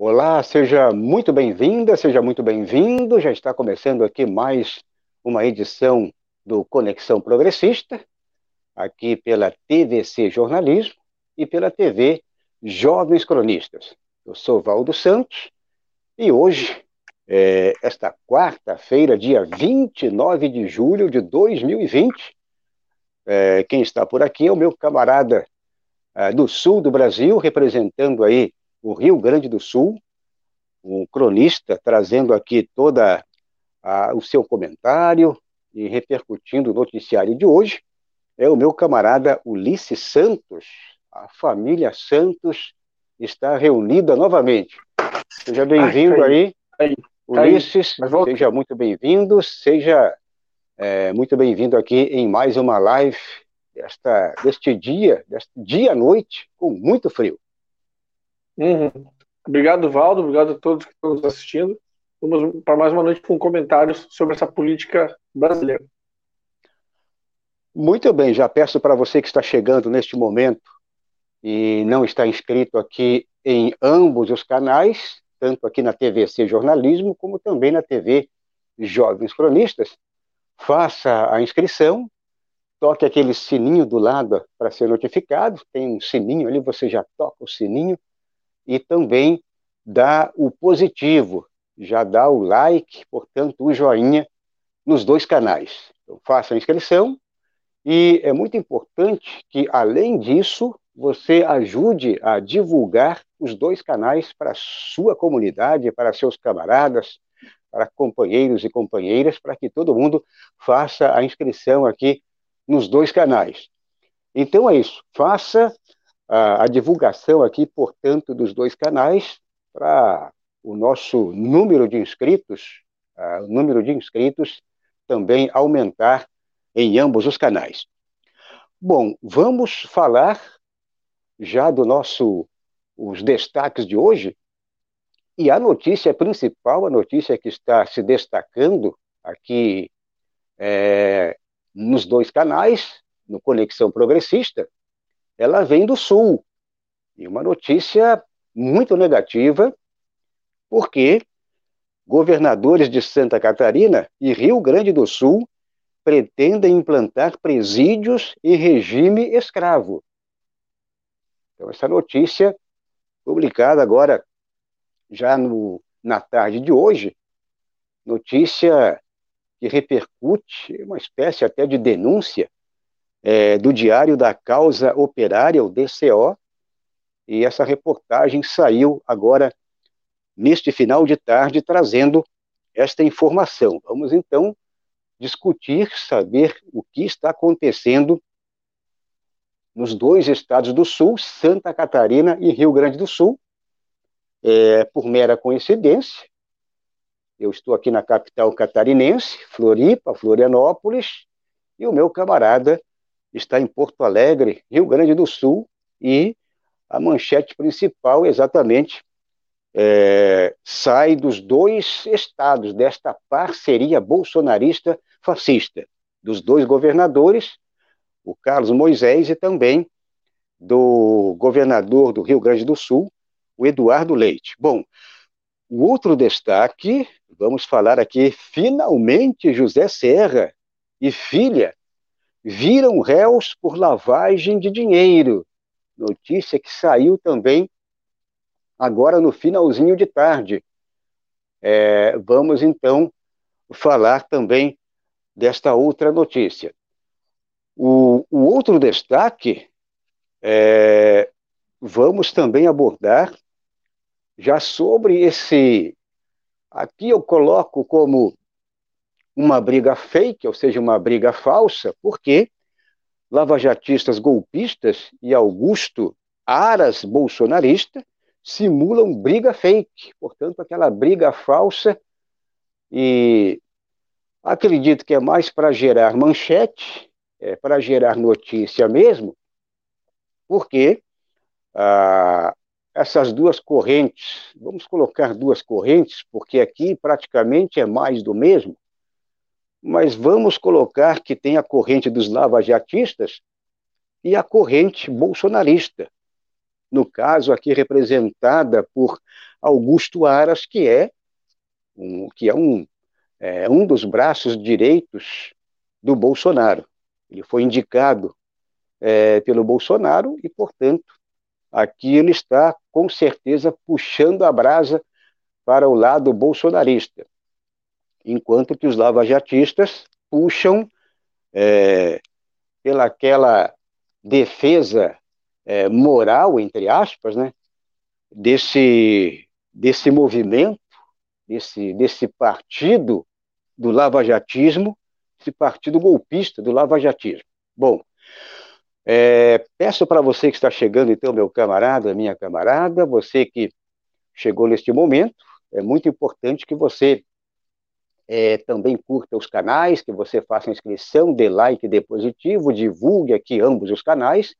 Olá, seja muito bem-vinda, seja muito bem-vindo. Já está começando aqui mais uma edição do Conexão Progressista, aqui pela TVC Jornalismo e pela TV Jovens Cronistas. Eu sou Valdo Santos e hoje, é, esta quarta-feira, dia 29 de julho de 2020, é, quem está por aqui é o meu camarada é, do sul do Brasil, representando aí o Rio Grande do Sul, um cronista trazendo aqui toda a, o seu comentário e repercutindo o noticiário de hoje, é o meu camarada Ulisses Santos. A família Santos está reunida novamente. Seja bem-vindo aí, aí, Ulisses. Aí, seja muito bem-vindo, seja é, muito bem-vindo aqui em mais uma live desta, deste dia, deste dia à noite, com muito frio. Uhum. Obrigado, Valdo. Obrigado a todos que estão nos assistindo. Vamos para mais uma noite com comentários sobre essa política brasileira. Muito bem, já peço para você que está chegando neste momento e não está inscrito aqui em ambos os canais, tanto aqui na TVC Jornalismo, como também na TV Jovens Cronistas, faça a inscrição, toque aquele sininho do lado para ser notificado, tem um sininho ali, você já toca o sininho, e também dá o positivo, já dá o like, portanto, o joinha nos dois canais. Então, faça a inscrição e é muito importante que, além disso, você ajude a divulgar os dois canais para sua comunidade, para seus camaradas, para companheiros e companheiras, para que todo mundo faça a inscrição aqui nos dois canais. Então é isso, faça a, a divulgação aqui, portanto, dos dois canais para o nosso número de inscritos, o número de inscritos também aumentar em ambos os canais. Bom, vamos falar já do nosso os destaques de hoje. E a notícia principal, a notícia que está se destacando aqui é, nos dois canais, no Conexão Progressista, ela vem do Sul. E uma notícia muito negativa, porque governadores de Santa Catarina e Rio Grande do Sul pretendem implantar presídios e regime escravo. Então, essa notícia, publicada agora, já no, na tarde de hoje, notícia que repercute, uma espécie até de denúncia é, do Diário da Causa Operária, o DCO, e essa reportagem saiu agora neste final de tarde trazendo esta informação. Vamos então discutir, saber o que está acontecendo nos dois estados do Sul, Santa Catarina e Rio Grande do Sul. É, por mera coincidência, eu estou aqui na capital catarinense, Floripa, Florianópolis, e o meu camarada está em Porto Alegre, Rio Grande do Sul, e a manchete principal exatamente é, sai dos dois estados desta parceria bolsonarista fascista, dos dois governadores, o Carlos Moisés e também do governador do Rio Grande do Sul, o Eduardo Leite. Bom, o outro destaque, vamos falar aqui, finalmente José Serra e filha viram réus por lavagem de dinheiro. Notícia que saiu também agora no finalzinho de tarde. É, vamos então falar também desta outra notícia. O, o outro destaque, é, vamos também abordar já sobre esse. Aqui eu coloco como uma briga fake, ou seja, uma briga falsa, porque lavajatistas golpistas e Augusto Aras bolsonarista simulam briga fake, portanto, aquela briga falsa, e acredito que é mais para gerar manchete, é, para gerar notícia mesmo, porque ah, essas duas correntes, vamos colocar duas correntes, porque aqui praticamente é mais do mesmo, mas vamos colocar que tem a corrente dos lavajatistas e a corrente bolsonarista. No caso aqui representada por Augusto Aras, que é um, que é um, é, um dos braços direitos do Bolsonaro. Ele foi indicado é, pelo Bolsonaro e, portanto, aqui ele está com certeza puxando a brasa para o lado bolsonarista, enquanto que os lavajatistas puxam é, pelaquela defesa é, moral, entre aspas, né, desse, desse movimento, desse, desse partido do lavajatismo, esse partido golpista do lavajatismo. Bom, é, peço para você que está chegando, então, meu camarada, minha camarada, você que chegou neste momento, é muito importante que você é, também curta os canais, que você faça inscrição, dê like, dê positivo, divulgue aqui ambos os canais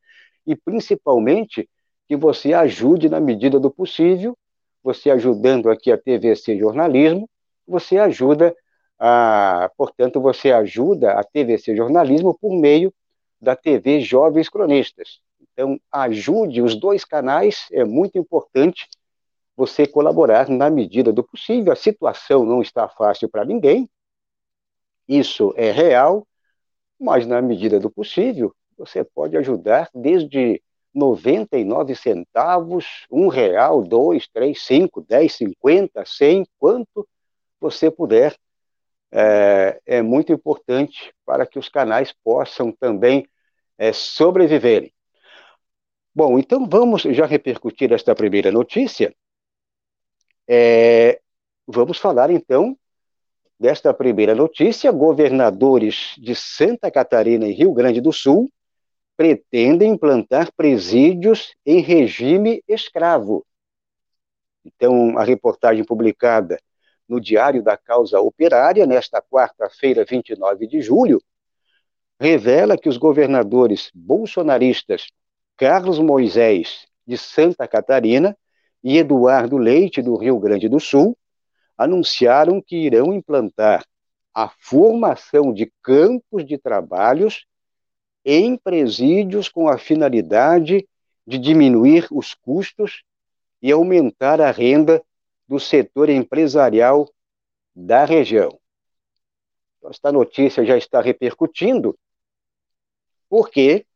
e, principalmente, que você ajude na medida do possível, você ajudando aqui a TVC Jornalismo, você ajuda a, portanto, você ajuda a TVC Jornalismo por meio da TV Jovens Cronistas. Então, ajude os dois canais, é muito importante você colaborar na medida do possível. A situação não está fácil para ninguém, isso é real, mas na medida do possível, você pode ajudar desde 99 centavos, um real, dois, três, cinco, dez, cinquenta, cem, quanto você puder é, é muito importante para que os canais possam também é, sobreviverem. Bom, então vamos já repercutir esta primeira notícia. É, vamos falar então desta primeira notícia. Governadores de Santa Catarina e Rio Grande do Sul pretendem implantar presídios em regime escravo. Então, a reportagem publicada no Diário da Causa Operária, nesta quarta-feira, 29 de julho, revela que os governadores bolsonaristas Carlos Moisés, de Santa Catarina, e Eduardo Leite, do Rio Grande do Sul, anunciaram que irão implantar a formação de campos de trabalhos em presídios com a finalidade de diminuir os custos e aumentar a renda do setor empresarial da região. Então, esta notícia já está repercutindo, porque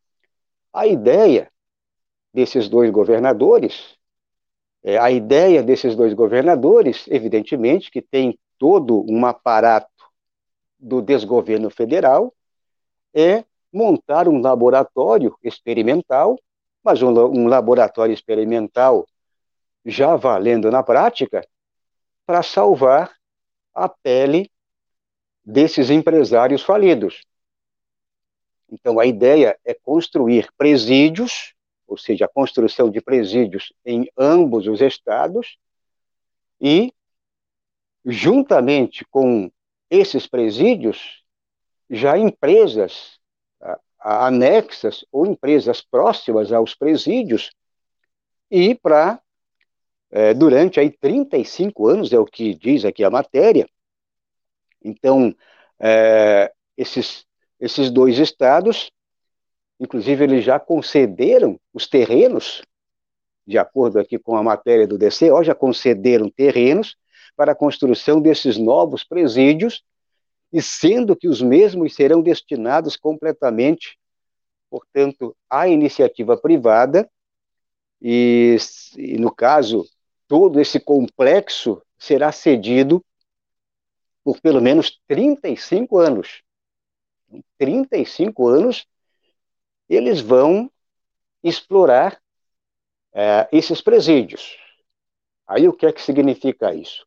a ideia desses dois governadores, é, a ideia desses dois governadores, evidentemente, que tem todo um aparato do desgoverno federal, é montar um laboratório experimental, mas um, um laboratório experimental já valendo na prática, para salvar a pele desses empresários falidos. Então, a ideia é construir presídios, ou seja, a construção de presídios em ambos os estados, e, juntamente com esses presídios, já empresas anexas ou empresas próximas aos presídios, e para é, durante aí 35 anos, é o que diz aqui a matéria. Então, é, esses, esses dois estados, inclusive, eles já concederam os terrenos, de acordo aqui com a matéria do DCO, já concederem terrenos para a construção desses novos presídios, e sendo que os mesmos serão destinados completamente, portanto, à iniciativa privada, e, e no caso todo esse complexo será cedido por pelo menos 35 anos. 35 anos eles vão explorar é, esses presídios. Aí o que é que significa isso?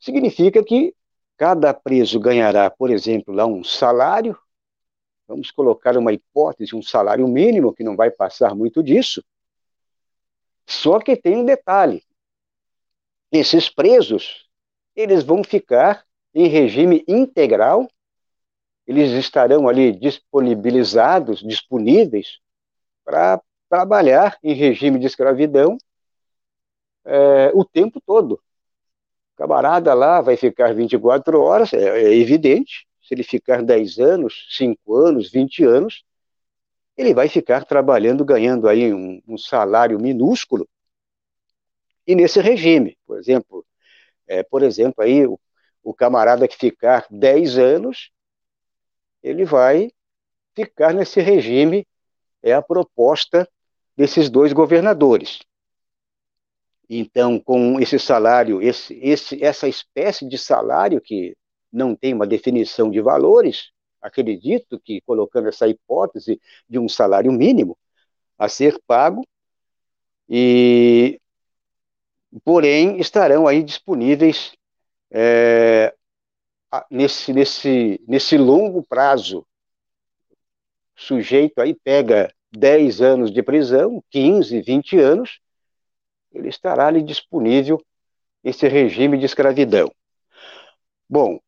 Significa que cada preso ganhará, por exemplo, lá um salário, vamos colocar uma hipótese, um salário mínimo, que não vai passar muito disso. Só que tem um detalhe: esses presos, eles vão ficar em regime integral, eles estarão ali disponibilizados, disponíveis para trabalhar em regime de escravidão é, o tempo todo. O camarada lá vai ficar 24 horas, é, é evidente, se ele ficar 10 anos, 5 anos, 20 anos, ele vai ficar trabalhando, ganhando aí um, um salário minúsculo, e nesse regime. Por exemplo, é, por exemplo aí, o, o camarada que ficar 10 anos, ele vai ficar nesse regime, é a proposta desses dois governadores. Então, com esse salário, esse, esse, essa espécie de salário que não tem uma definição de valores, acredito que colocando essa hipótese de um salário mínimo a ser pago, e porém estarão aí disponíveis é, nesse, nesse, nesse longo prazo. O sujeito aí pega 10 anos de prisão, 15, 20 anos, ele estará ali disponível esse regime de escravidão. Bom,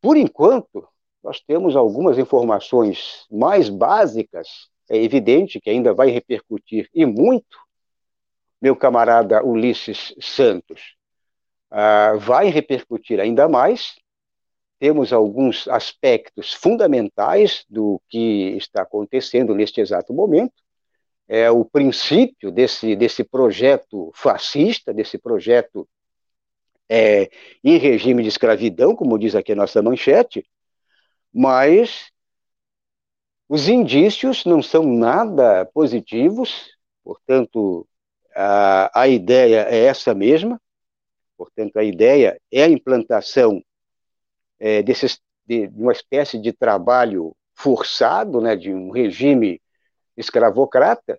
por enquanto, nós temos algumas informações mais básicas, é evidente que ainda vai repercutir e muito, meu camarada Ulisses Santos, ah, vai repercutir ainda mais. Temos alguns aspectos fundamentais do que está acontecendo neste exato momento. É o princípio desse, desse projeto fascista, desse projeto é, em regime de escravidão, como diz aqui a nossa manchete, mas os indícios não são nada positivos, portanto, a, a ideia é essa mesma, portanto, a ideia é a implantação é, desses, de, de uma espécie de trabalho forçado, né, de um regime escravocrata,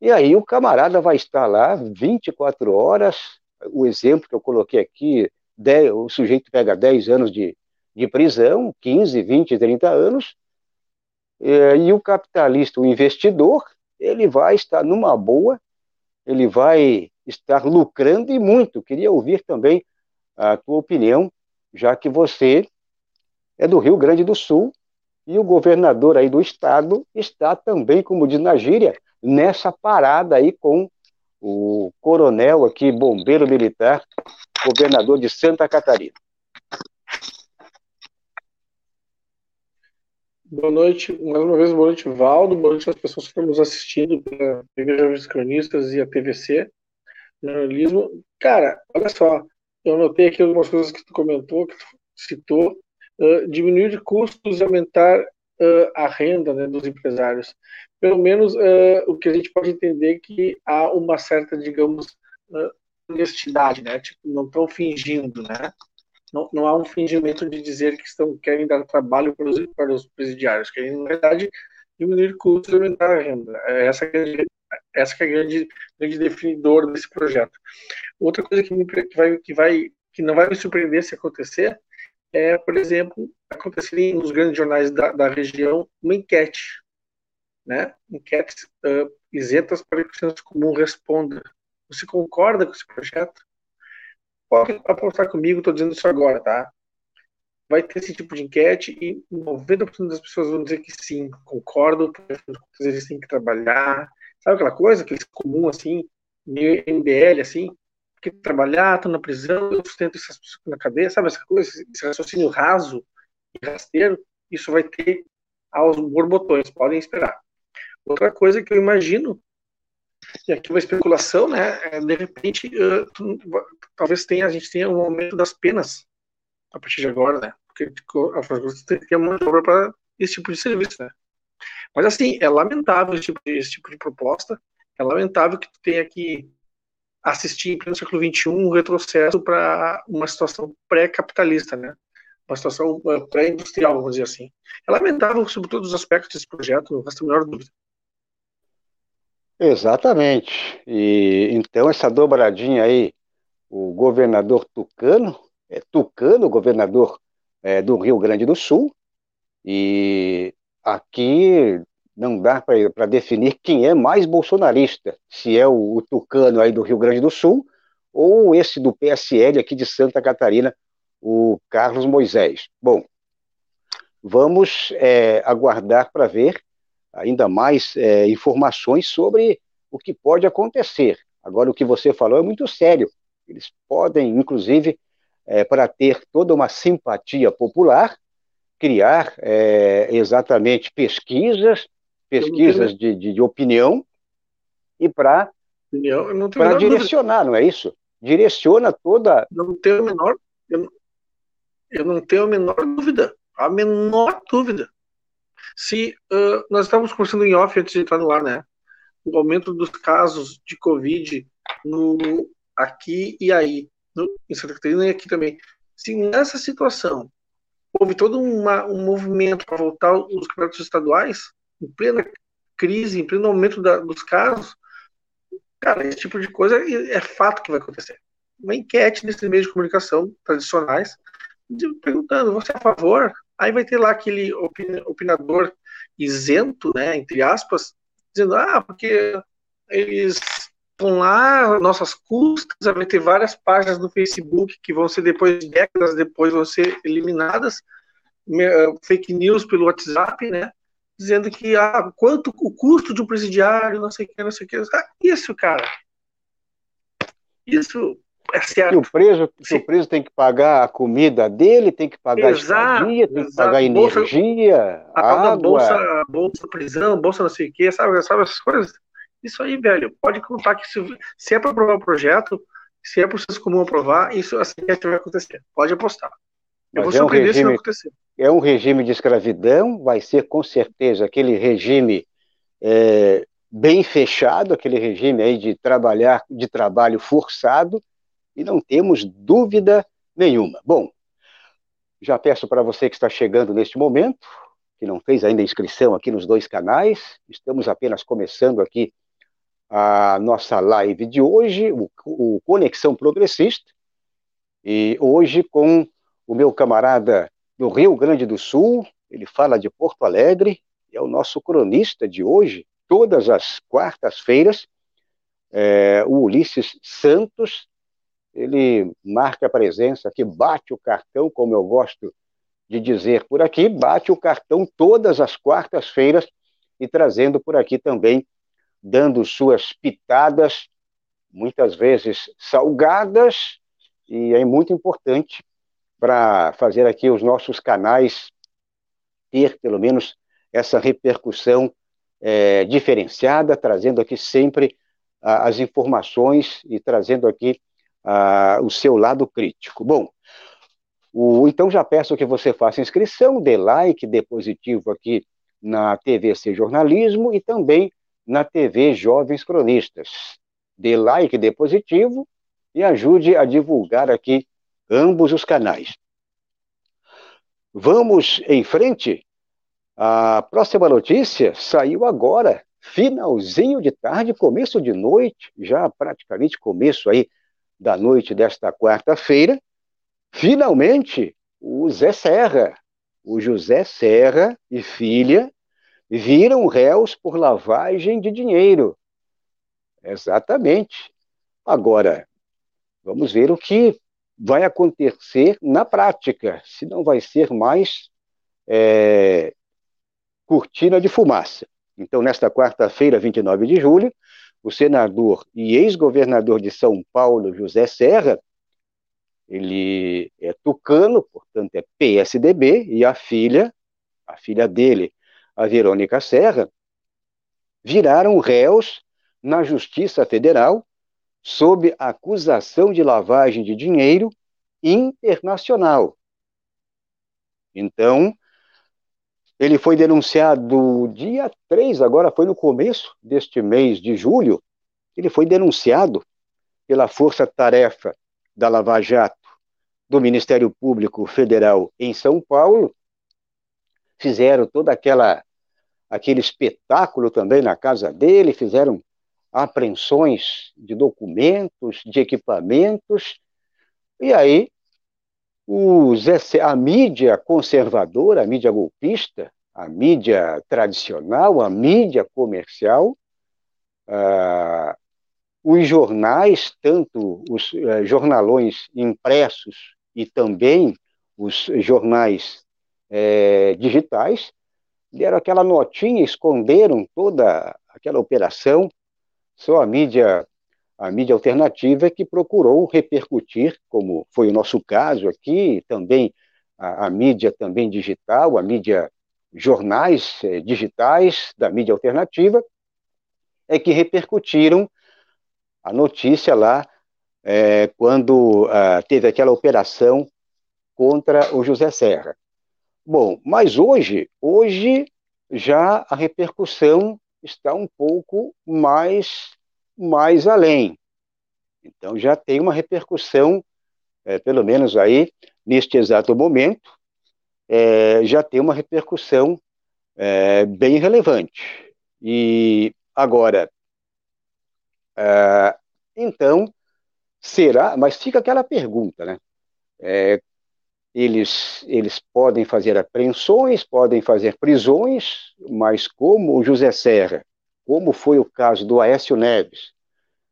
e aí o camarada vai estar lá 24 horas, o exemplo que eu coloquei aqui, 10, o sujeito pega 10 anos de, de prisão, 15, 20, 30 anos, e, e o capitalista, o investidor, ele vai estar numa boa, ele vai estar lucrando e muito. Queria ouvir também a tua opinião, já que você é do Rio Grande do Sul e o governador aí do estado está também, como diz na gíria, nessa parada aí com o coronel aqui, bombeiro militar, governador de Santa Catarina. Boa noite, mais uma vez, boa noite, Valdo, boa noite às pessoas que estão nos assistindo pela TV Jovens Cronistas e a TVC, jornalismo. Cara, olha só, eu anotei aqui algumas coisas que tu comentou, que tu citou, uh, diminuir de custos e aumentar uh, a renda né, dos empresários. Pelo menos uh, o que a gente pode entender é que há uma certa, digamos, honestidade, né? Tipo, não estão fingindo, né? Não, não há um fingimento de dizer que estão querem dar trabalho para os, para os presidiários, querem, na verdade, diminuir custos e aumentar a renda. É essa é, essa é a grande, grande definidor desse projeto. Outra coisa que, me, que, vai, que, vai, que não vai me surpreender se acontecer é, por exemplo, acontecer nos grandes jornais da, da região uma enquete, né? Enquetes uh, isentas para que o senso comum responda. Você concorda com esse projeto? Pode apostar comigo, estou dizendo isso agora, tá? Vai ter esse tipo de enquete e 90% das pessoas vão dizer que sim, concordo, eles têm que trabalhar. Sabe aquela coisa, aquele comum assim, meio MBL assim, que trabalhar, estou na prisão, eu sustento essas pessoas na cabeça, sabe essa coisa, esse raciocínio raso e rasteiro, isso vai ter aos borbotões, podem esperar. Outra coisa que eu imagino, e aqui uma especulação, né, é, de repente, tu, talvez tenha, a gente tenha um aumento das penas a partir de agora, né, porque a tem que ter uma obra para esse tipo de serviço, né. Mas assim, é lamentável esse tipo de, esse tipo de proposta, é lamentável que tu tenha que assistir em pleno século XXI um retrocesso para uma situação pré-capitalista, né? uma situação eh, pré-industrial, vamos dizer assim. É lamentável sobre todos os aspectos desse projeto, não resta a menor dúvida. Exatamente. E então essa dobradinha aí, o governador Tucano, é Tucano, governador é, do Rio Grande do Sul, e aqui não dá para definir quem é mais bolsonarista, se é o, o, Tucano aí do Rio Grande do Sul ou esse do PSL aqui de Santa Catarina, o Carlos Moisés. Bom, vamos é, aguardar para ver ainda mais é, informações sobre o que pode acontecer. Agora, o que você falou é muito sério. Eles podem, inclusive, é, para ter toda uma simpatia popular, criar é, exatamente pesquisas pesquisas de, de, de opinião e para direcionar, dúvida. não é isso? Direciona toda. Não tenho a menor. Eu, eu não tenho a menor dúvida. A menor dúvida. Se uh, nós estávamos conversando em off antes de entrar no ar, né? O aumento dos casos de Covid no aqui e aí, no, em Santa Catarina e aqui também. Se nessa situação houve todo uma, um movimento para voltar os campeonatos estaduais, em plena crise, em pleno aumento da, dos casos, cara, esse tipo de coisa é, é fato que vai acontecer. Uma enquete nesses meios de comunicação tradicionais, perguntando, você é a favor? Aí vai ter lá aquele opinador isento, né, entre aspas, dizendo, ah, porque eles estão lá, nossas custas, vai ter várias páginas no Facebook que vão ser depois, décadas depois, vão ser eliminadas, fake news pelo WhatsApp, né, dizendo que, ah, quanto o custo de um presidiário, não sei o que, não sei o que, ah, isso, cara, isso é certo. Que o preso, que o preso tem que pagar a comida dele, tem que pagar exato, a estadia, tem exato. que pagar a energia, bolsa, a água. Bolsa, bolsa prisão, bolsa não sei o quê, sabe, sabe essas coisas? Isso aí, velho, pode contar que se, se é para aprovar o projeto, se é processo comum aprovar, isso assim que vai acontecer. Pode apostar. Eu Mas vou é surpreender um regime, se acontecer. É um regime de escravidão, vai ser com certeza aquele regime é, bem fechado, aquele regime aí de trabalhar, de trabalho forçado, e não temos dúvida nenhuma. Bom, já peço para você que está chegando neste momento, que não fez ainda inscrição aqui nos dois canais, estamos apenas começando aqui a nossa live de hoje, o, o Conexão Progressista, e hoje com o meu camarada do Rio Grande do Sul, ele fala de Porto Alegre, é o nosso cronista de hoje, todas as quartas-feiras, é, o Ulisses Santos, ele marca a presença aqui, bate o cartão, como eu gosto de dizer por aqui, bate o cartão todas as quartas-feiras e trazendo por aqui também, dando suas pitadas, muitas vezes salgadas, e é muito importante para fazer aqui os nossos canais ter, pelo menos, essa repercussão é, diferenciada, trazendo aqui sempre as informações e trazendo aqui o seu lado crítico. Bom, o, então já peço que você faça inscrição, dê like, dê positivo aqui na TVC Jornalismo e também na TV Jovens Cronistas. Dê like, dê positivo e ajude a divulgar aqui ambos os canais. Vamos em frente. A próxima notícia saiu agora, finalzinho de tarde, começo de noite, já praticamente começo aí da noite desta quarta-feira, finalmente o Zé Serra, o José Serra e filha viram réus por lavagem de dinheiro. Exatamente. Agora, vamos ver o que vai acontecer na prática, se não vai ser mais é, cortina de fumaça. Então, nesta quarta-feira, 29 de julho, o senador e ex-governador de São Paulo, José Serra, ele é tucano, portanto é PSDB, e a filha, a filha dele, a Verônica Serra, viraram réus na Justiça Federal sob acusação de lavagem de dinheiro internacional. Então, ele foi denunciado dia 3, agora foi no começo deste mês de julho, ele foi denunciado pela Força Tarefa da Lava Jato do Ministério Público Federal em São Paulo. Fizeram toda aquela aquele espetáculo também na casa dele, fizeram apreensões de documentos, de equipamentos. E aí os, a mídia conservadora, a mídia golpista, a mídia tradicional, a mídia comercial, uh, os jornais, tanto os uh, jornalões impressos e também os jornais uh, digitais, deram aquela notinha, esconderam toda aquela operação, só a mídia a mídia alternativa é que procurou repercutir, como foi o nosso caso aqui, também a, a mídia também digital, a mídia jornais eh, digitais da mídia alternativa, é que repercutiram a notícia lá é, quando uh, teve aquela operação contra o José Serra. Bom, mas hoje, hoje já a repercussão está um pouco mais, mais além. Então já tem uma repercussão, é, pelo menos aí, neste exato momento, é, já tem uma repercussão é, bem relevante. E agora, é, então, será, mas fica aquela pergunta, né? Eles, eles podem fazer apreensões, podem fazer prisões, mas como o José Serra, como foi o caso do Aécio Neves,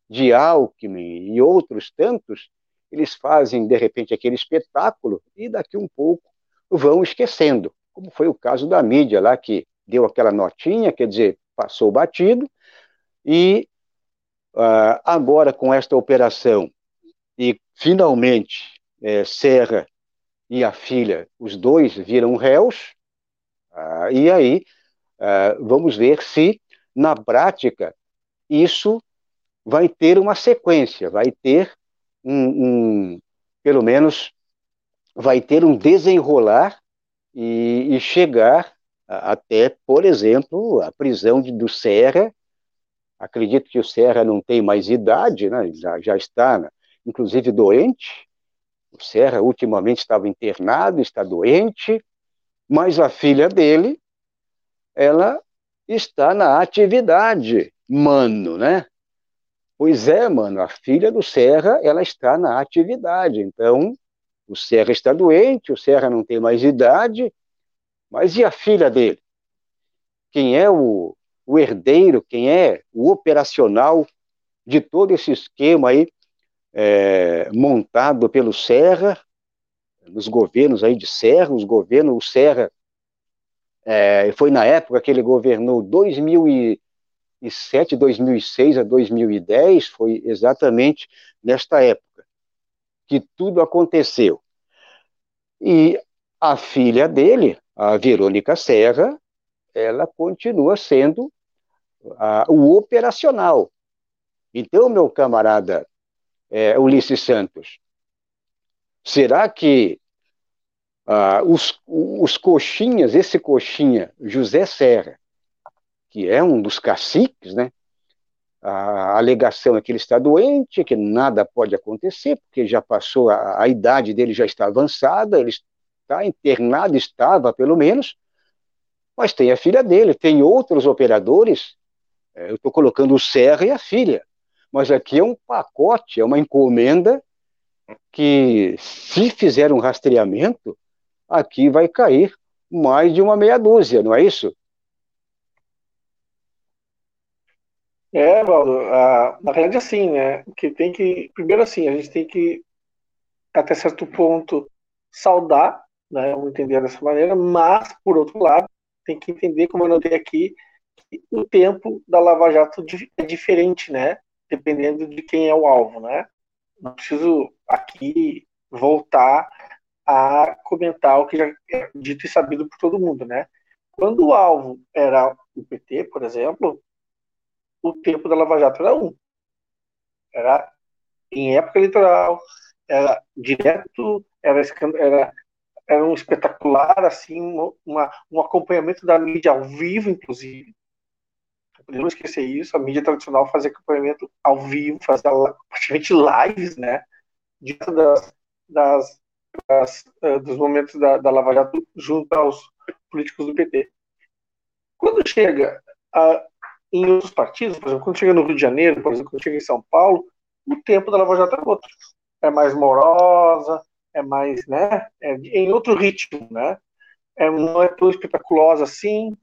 de Alckmin e outros tantos, eles fazem, de repente, aquele espetáculo e daqui um pouco vão esquecendo, como foi o caso da mídia lá, que deu aquela notinha, quer dizer, passou batido, e uh, agora com esta operação, e finalmente é, Serra e a filha, os dois viram réus, uh, e aí uh, vamos ver se, na prática, isso vai ter uma sequência, vai ter um, um pelo menos, vai ter um desenrolar e, e chegar a, até, por exemplo, a prisão de, do Serra. Acredito que o Serra não tem mais idade, né? já, já está, inclusive, doente. O Serra ultimamente estava internado, está doente, mas a filha dele, ela está na atividade, mano, né? Pois é, mano, a filha do Serra, ela está na atividade. Então, o Serra está doente, o Serra não tem mais idade, mas e a filha dele? Quem é o, o herdeiro, quem é o operacional de todo esse esquema aí é, montado pelo Serra, nos governos aí de Serra, os governos, o Serra é, foi na época que ele governou 2000 e 2007, 2006 a 2010, foi exatamente nesta época que tudo aconteceu. E a filha dele, a Verônica Serra, ela continua sendo a, o operacional. Então, meu camarada é, Ulisses Santos, será que ah, os, os coxinhas, esse coxinha, José Serra, que é um dos caciques, né? A alegação é que ele está doente, que nada pode acontecer, porque já passou, a, a idade dele já está avançada, ele está internado, estava pelo menos, mas tem a filha dele, tem outros operadores, é, eu estou colocando o Serra e a filha, mas aqui é um pacote, é uma encomenda que, se fizer um rastreamento, aqui vai cair mais de uma meia dúzia, não é isso? É, Valdo, na realidade assim, né, que tem que, primeiro assim, a gente tem que, até certo ponto, saudar, né, vamos entender dessa maneira, mas, por outro lado, tem que entender, como eu notei aqui, que o tempo da Lava Jato é diferente, né, dependendo de quem é o alvo, né, não preciso aqui voltar a comentar o que já é dito e sabido por todo mundo, né, quando o alvo era o PT, por exemplo, o tempo da Lava Jato era um. Era em época eleitoral, era direto, era, era, era um espetacular, assim, uma, um acompanhamento da mídia ao vivo, inclusive. Não esquecer isso, a mídia tradicional fazia acompanhamento ao vivo, fazia praticamente lives, né? Diante das, das, das uh, dos momentos da, da Lava Jato junto aos políticos do PT. Quando chega a, em outros partidos, por exemplo, quando chega no Rio de Janeiro, por exemplo, quando chega em São Paulo, o tempo da Lava Jato é outro. É mais morosa, é mais, né, é em outro ritmo, né? É, não é tão espetaculosa assim.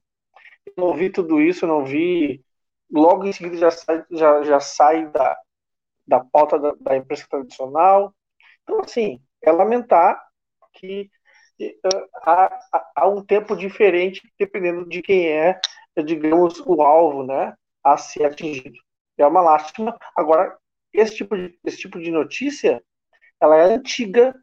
Eu não vi tudo isso, eu não vi. Logo em seguida já sai, já, já sai da, da pauta da, da imprensa tradicional. Então, assim, é lamentar que uh, há, há um tempo diferente dependendo de quem é digamos, o alvo né, a ser atingido. É uma lástima. Agora, esse tipo de, esse tipo de notícia ela é antiga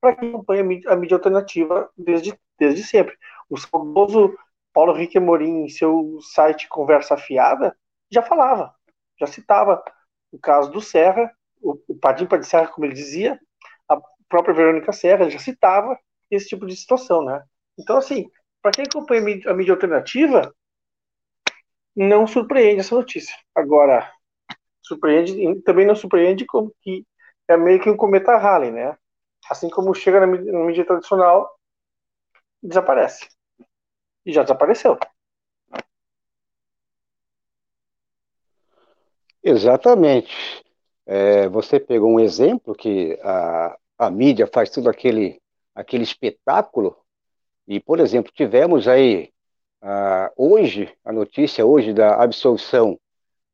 para quem acompanha a mídia, a mídia, alternativa desde, desde sempre. O saudoso Paulo Henrique Amorim, em seu site Conversa Fiada, já falava, já citava o caso do Serra, o, o Padim de Serra, como ele dizia, a própria Verônica Serra já citava esse tipo de situação, né? Então, assim, para quem acompanha a mídia alternativa, não surpreende essa notícia. Agora, surpreende, também não surpreende como que é meio que um cometa Halley, né? Assim como chega na mídia tradicional, desaparece. E já desapareceu. Exatamente. É, você pegou um exemplo que a, a mídia faz tudo aquele, aquele espetáculo, e, por exemplo, tivemos aí uh, hoje, a notícia hoje da absolvição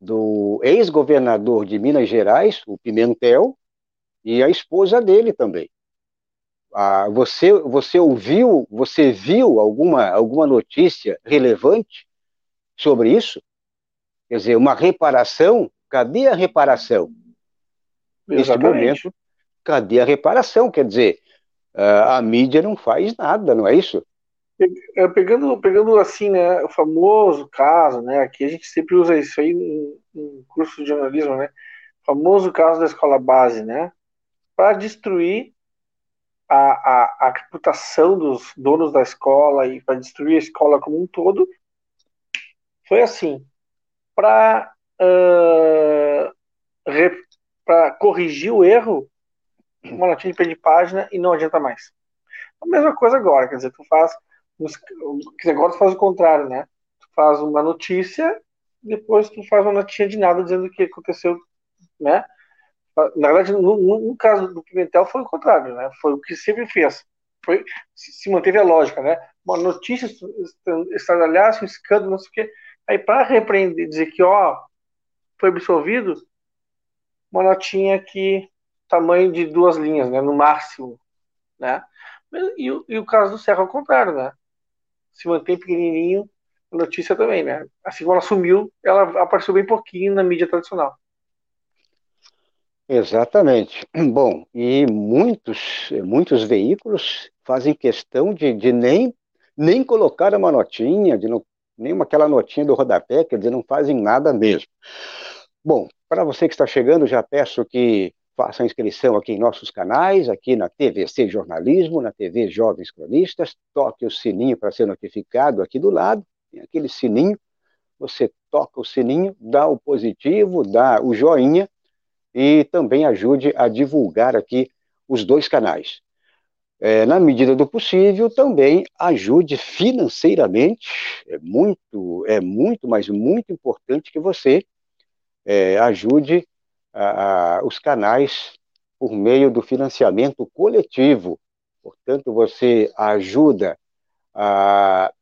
do ex-governador de Minas Gerais, o Pimentel, e a esposa dele também. Ah, você, você ouviu, você viu alguma, alguma notícia relevante sobre isso? Quer dizer, uma reparação? Cadê a reparação? Nesse momento, cadê a reparação? Quer dizer, a mídia não faz nada, não é isso? É, pegando, pegando assim, né, o famoso caso, né, aqui a gente sempre usa isso aí em, em curso de jornalismo, né, o famoso caso da escola base, né, para destruir a, a, a, reputação dos donos da escola e para destruir a escola como um todo, foi assim, para uh, corrigir o erro, uma notinha de pé de página e não adianta mais. A mesma coisa agora, quer dizer, tu faz agora tu faz o contrário, né? Tu faz uma notícia, depois tu faz uma notinha de nada dizendo o que aconteceu, né? Na verdade, no, no, caso do Pimentel foi o contrário, né? Foi o que sempre fez. Foi, se manteve a lógica, né? Uma notícia estradalhasse, um escândalo, não sei o quê. Aí, para repreender, dizer que, ó, foi absolvido, uma notinha que tamanho de duas linhas, né? No máximo, né? E, e o caso do Serra ao contrário, né? se mantém pequenininho, a notícia também, né? Assim como ela sumiu, ela apareceu bem pouquinho na mídia tradicional. Exatamente. Bom, e muitos, muitos veículos fazem questão de, de nem, nem colocar uma notinha, de não, nem aquela notinha do rodapé, quer dizer, não fazem nada mesmo. Bom, para você que está chegando, já peço que faça a inscrição aqui em nossos canais, aqui na TVC Jornalismo, na TV Jovens Cronistas, toque o sininho para ser notificado aqui do lado, tem aquele sininho, você toca o sininho, dá o positivo, dá o joinha e também ajude a divulgar aqui os dois canais. É, na medida do possível, também ajude financeiramente, é muito, é muito, mas muito importante que você é, ajude a, a, os canais por meio do financiamento coletivo. Portanto, você ajuda a,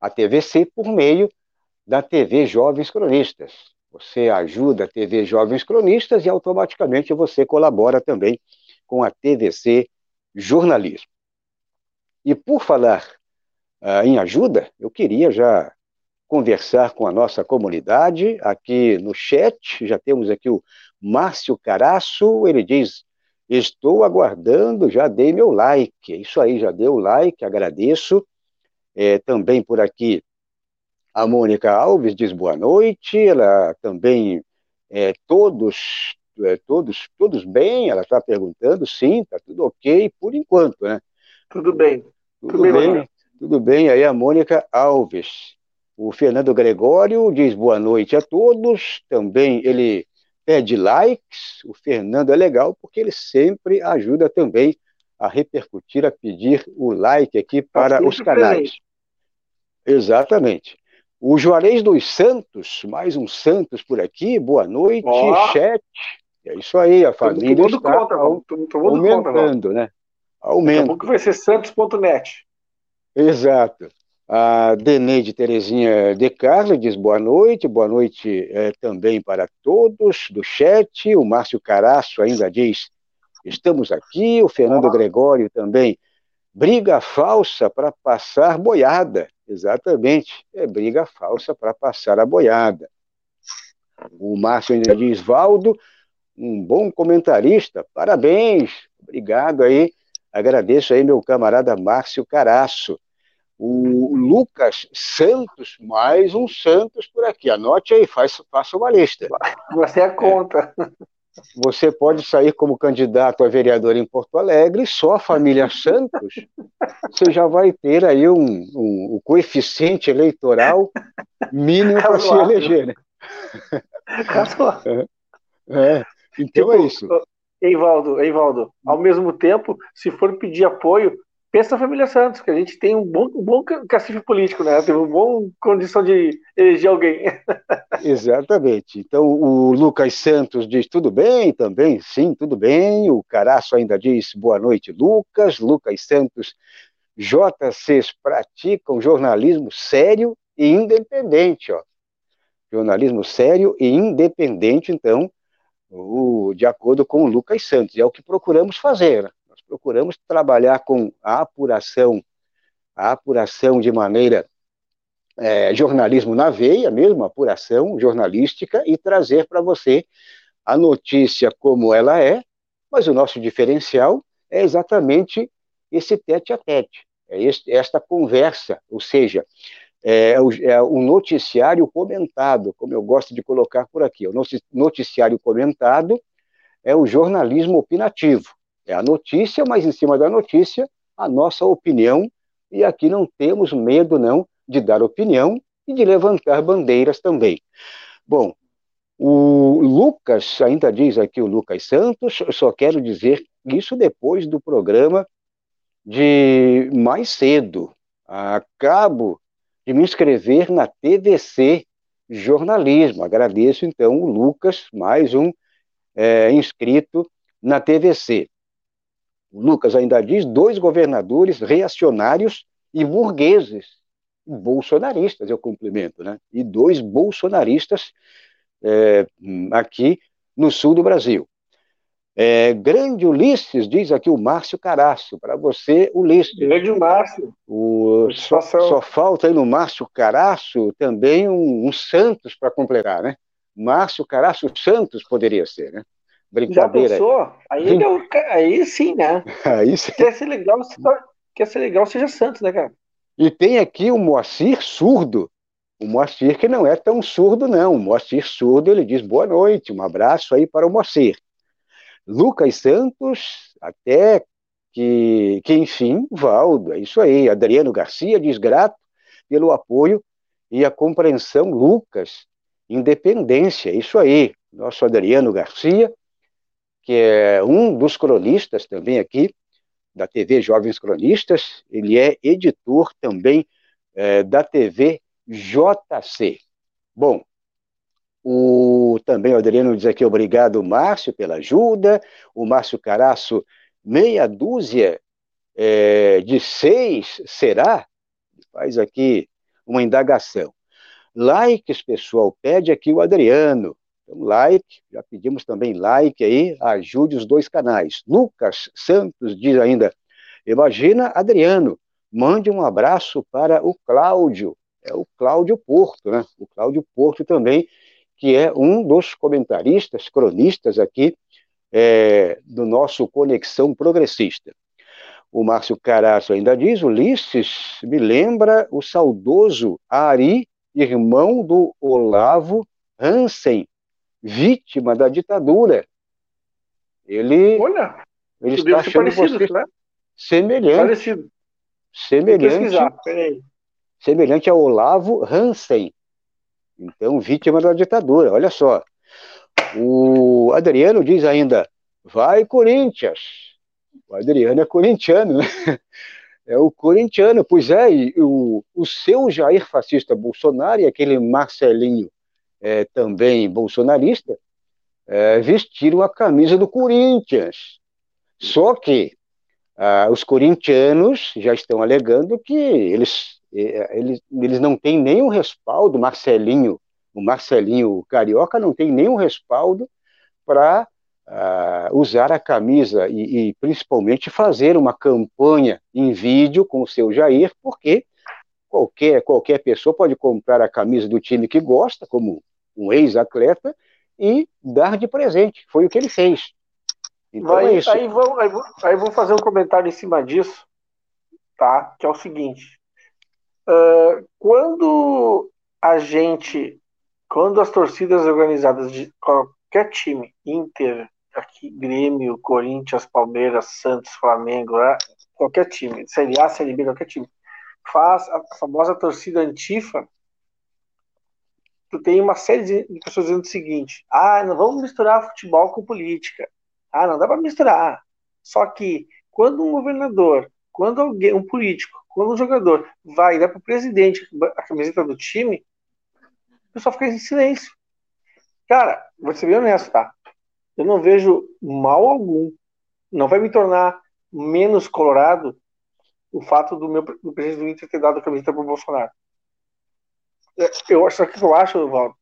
a TVC por meio da TV Jovens Cronistas. Você ajuda a TV Jovens Cronistas e automaticamente você colabora também com a TVC Jornalismo. E por falar uh, em ajuda, eu queria já conversar com a nossa comunidade aqui no chat. Já temos aqui o Márcio Caraço, ele diz: Estou aguardando, já dei meu like. Isso aí, já deu o like, agradeço. É, também por aqui, a Mônica Alves diz boa noite. Ela também, é, todos, é, todos, todos bem? Ela está perguntando, sim, está tudo ok, por enquanto, né? Tudo bem. Tudo, tudo bem, bem tudo bem. Aí a Mônica Alves. O Fernando Gregório diz boa noite a todos. Também ele pede likes. O Fernando é legal porque ele sempre ajuda também a repercutir, a pedir o like aqui para os canais. Exatamente. O Juarez dos Santos, mais um Santos por aqui, boa noite, oh. chat. É isso aí, a família está conta, aumentando, conta, né? Aumenta. Daqui a pouco vai ser santos.net. Exato. A Deneide Terezinha de Carla diz boa noite, boa noite é, também para todos do chat. O Márcio Caraço ainda diz estamos aqui. O Fernando Gregório também. Briga falsa para passar boiada. Exatamente, é briga falsa para passar a boiada. O Márcio ainda diz, Valdo, um bom comentarista, parabéns, obrigado aí, agradeço aí meu camarada Márcio Caraço. O Lucas Santos, mais um Santos por aqui. Anote aí, faz, faça uma lista. Você é conta. É. Você pode sair como candidato a vereador em Porto Alegre, só a família Santos, você já vai ter aí um, um, um coeficiente eleitoral mínimo para se eleger, né? É, é. Então é tipo, é isso. Eivaldo, Eivaldo, ao mesmo tempo, se for pedir apoio, pensa na família Santos, que a gente tem um bom, um bom cacife político, né? Tem uma boa condição de eleger alguém. Exatamente. Então, o Lucas Santos diz tudo bem também, sim, tudo bem. O Caraço ainda diz boa noite, Lucas. Lucas Santos, JCs praticam jornalismo sério e independente, ó. Jornalismo sério e independente, então, o, de acordo com o Lucas Santos. É o que procuramos fazer. Né? Procuramos trabalhar com a apuração, a apuração de maneira é, jornalismo na veia mesmo, apuração jornalística, e trazer para você a notícia como ela é, mas o nosso diferencial é exatamente esse tete a tete, é este, esta conversa, ou seja, é o, é o, noticiário comentado, como eu gosto de colocar por aqui. O noticiário comentado é o jornalismo opinativo. É a notícia, mas em cima da notícia, a nossa opinião. E aqui não temos medo, não, de dar opinião e de levantar bandeiras também. Bom, o Lucas, ainda diz aqui o Lucas Santos, só quero dizer isso depois do programa de mais cedo. Acabo de me inscrever na TVC Jornalismo. Agradeço, então, o Lucas, mais um é, inscrito na TVC. O Lucas ainda diz: dois governadores reacionários e burgueses, bolsonaristas, eu cumprimento, né? E dois bolsonaristas é, aqui no sul do Brasil. É, grande Ulisses, diz aqui o Márcio Caraço, para você, Ulisses. Grande Márcio. O, só, só, falta aí no Márcio Caraço também um, um Santos para completar, né? Márcio Caraço Santos poderia ser, né? Brincadeira. Já pensou? Aí, aí sim, né? Aí sim. Quer ser legal, quer ser legal, seja Santos, né, cara? E tem aqui o Moacir surdo. O Moacir que não é tão surdo, não. O Moacir surdo, ele diz boa noite, um abraço aí para o Moacir. Lucas Santos, até que, que enfim, Valdo, é isso aí. Adriano Garcia diz grato pelo apoio e a compreensão, Lucas, independência, é isso aí. Nosso Adriano Garcia, que é um dos cronistas também aqui, da TV Jovens Cronistas, ele é editor também é, da TV JC. Bom, o, também o Adriano diz aqui, obrigado, Márcio, pela ajuda. O Márcio Caraço, meia dúzia é, de seis, será? Faz aqui uma indagação. Likes, pessoal, pede aqui o Adriano. Então, like, já pedimos também like aí, ajude os dois canais. Lucas Santos diz ainda, imagina Adriano, mande um abraço para o Cláudio, é o Cláudio Porto, né? O Cláudio Porto também que é um dos comentaristas, cronistas aqui é, do nosso Conexão Progressista. O Márcio Caraço ainda diz: Ulisses me lembra o saudoso Ari, irmão do Olavo Hansen, vítima da ditadura. Ele, Olha, ele está achando você né? semelhante. Parecido. Semelhante, semelhante ao Olavo Hansen, então, vítima da ditadura, olha só. O Adriano diz ainda, vai Corinthians. O Adriano é corintiano, né? É o corintiano, pois é, o, o seu Jair fascista Bolsonaro e aquele Marcelinho é, também bolsonarista é, vestiram a camisa do Corinthians. Só que ah, os corintianos já estão alegando que eles é, eles, eles não têm nenhum respaldo, Marcelinho, o Marcelinho Carioca não tem nenhum respaldo para ah, usar a camisa e, e, principalmente fazer uma campanha em vídeo com o seu Jair, porque qualquer, qualquer pessoa pode comprar a camisa do time que gosta, como um ex-atleta, e dar de presente. Foi o que ele fez. Então é isso. Aí vou, aí, vou, aí vou fazer um comentário em cima disso, tá? Que é o seguinte: Uh, quando a gente, quando as torcidas organizadas de qualquer time, Inter, aqui Grêmio, Corinthians, Palmeiras, Santos, Flamengo, né, qualquer time, Série A, Série B, qualquer time, faz a famosa torcida antifa, tu tem uma série de pessoas dizendo o seguinte: ah, não vamos misturar futebol com política. Ah, não dá para misturar. Só que quando um governador, quando alguém, um político, quando um jogador vai dar para o presidente a camiseta do time, o pessoal fica em silêncio. Cara, vou ser bem honesto, tá? Eu não vejo mal algum. Não vai me tornar menos colorado o fato do meu do presidente do Inter ter dado a camiseta para o Bolsonaro. É, eu acho que eu acho, Valdo,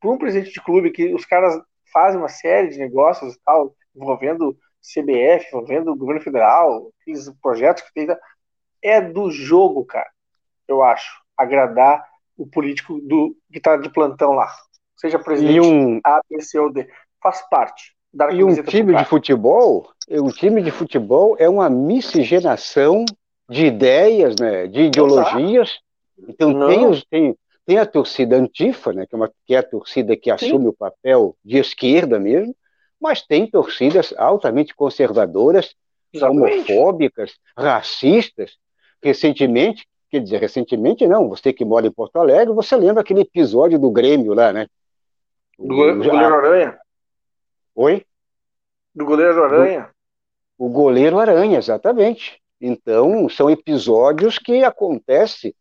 para um presidente de clube que os caras fazem uma série de negócios e tal, envolvendo CBF, envolvendo o governo federal, aqueles projetos que tem, é do jogo, cara. Eu acho agradar o político do que está de plantão lá, seja presidente um... A, B, C ou D, faz parte. E um time de futebol, um time de futebol é uma miscigenação de ideias, né, de ideologias. Então tem, os, tem, tem a torcida antifa, né, que, é uma, que é a torcida que assume Sim. o papel de esquerda mesmo, mas tem torcidas altamente conservadoras, Exatamente. homofóbicas, racistas. Recentemente, quer dizer, recentemente não, você que mora em Porto Alegre, você lembra aquele episódio do Grêmio lá, né? Do goleiro Aranha. Oi? Do goleiro Aranha? O, o goleiro Aranha, exatamente. Então, são episódios que acontecem.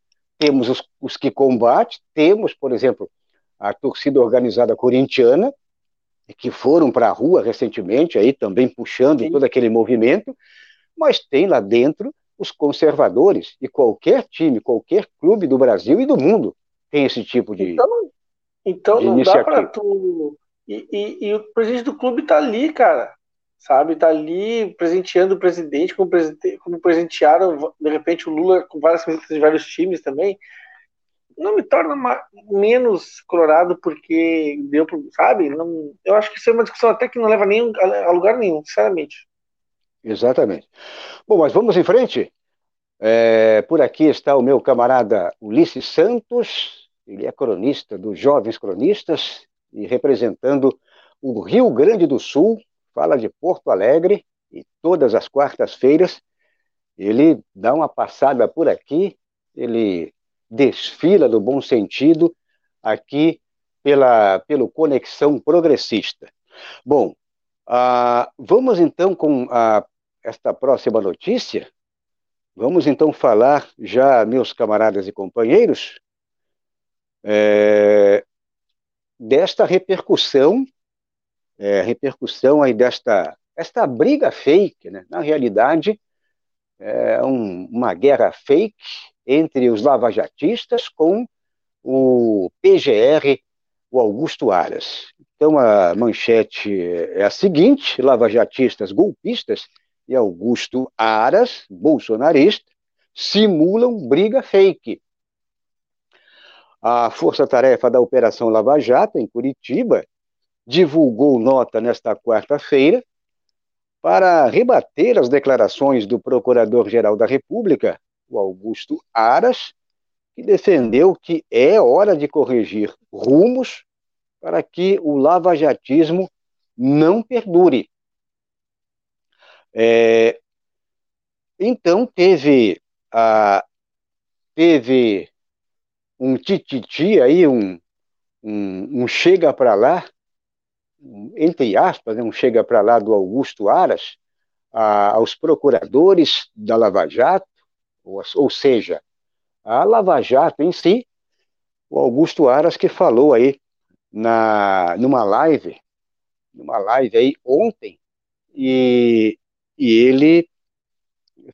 Temos os, os que combatem, temos, por exemplo, a torcida organizada corintiana, que foram para a rua recentemente, aí também puxando Sim. todo aquele movimento, mas tem lá dentro os conservadores, e qualquer time, qualquer clube do Brasil e do mundo tem esse tipo de. Então, então de não dá para tu e, e, e, o presidente do clube tá ali, cara. Sabe? Tá ali presenteando o presidente, como, presidente, como presentearam, de repente, o Lula com várias camisetas de vários times também. Não me torna menos colorado porque deu, sabe? Não, eu acho que isso é uma discussão até que não leva a lugar nenhum, sinceramente. Exatamente. Bom, mas vamos em frente. É, por aqui está o meu camarada Ulisses Santos, ele é cronista dos Jovens Cronistas, e representando o Rio Grande do Sul, fala de Porto Alegre, e todas as quartas-feiras ele dá uma passada por aqui, ele desfila no bom sentido aqui pela, pelo Conexão Progressista. Bom, uh, vamos então com a, esta próxima notícia. Vamos então falar já, meus camaradas e companheiros, é, desta repercussão, é, repercussão aí desta esta briga fake, né? na realidade, é um, uma guerra fake entre os lavajatistas com o PGR, o Augusto Aras. Então a manchete é a seguinte: lavajatistas golpistas e Augusto Aras, bolsonarista, simulam briga fake. A Força-Tarefa da Operação Lava Jato, em Curitiba, divulgou nota nesta quarta-feira para rebater as declarações do Procurador-Geral da República, o Augusto Aras, que defendeu que é hora de corrigir rumos para que o lavajatismo não perdure. É, então teve a teve um tititi aí, um, um, um chega para lá, entre aspas, né, um chega para lá do Augusto Aras, a, aos procuradores da Lava Jato, ou, ou seja, a Lava Jato em si, o Augusto Aras que falou aí na, numa live, numa live aí ontem, e, e ele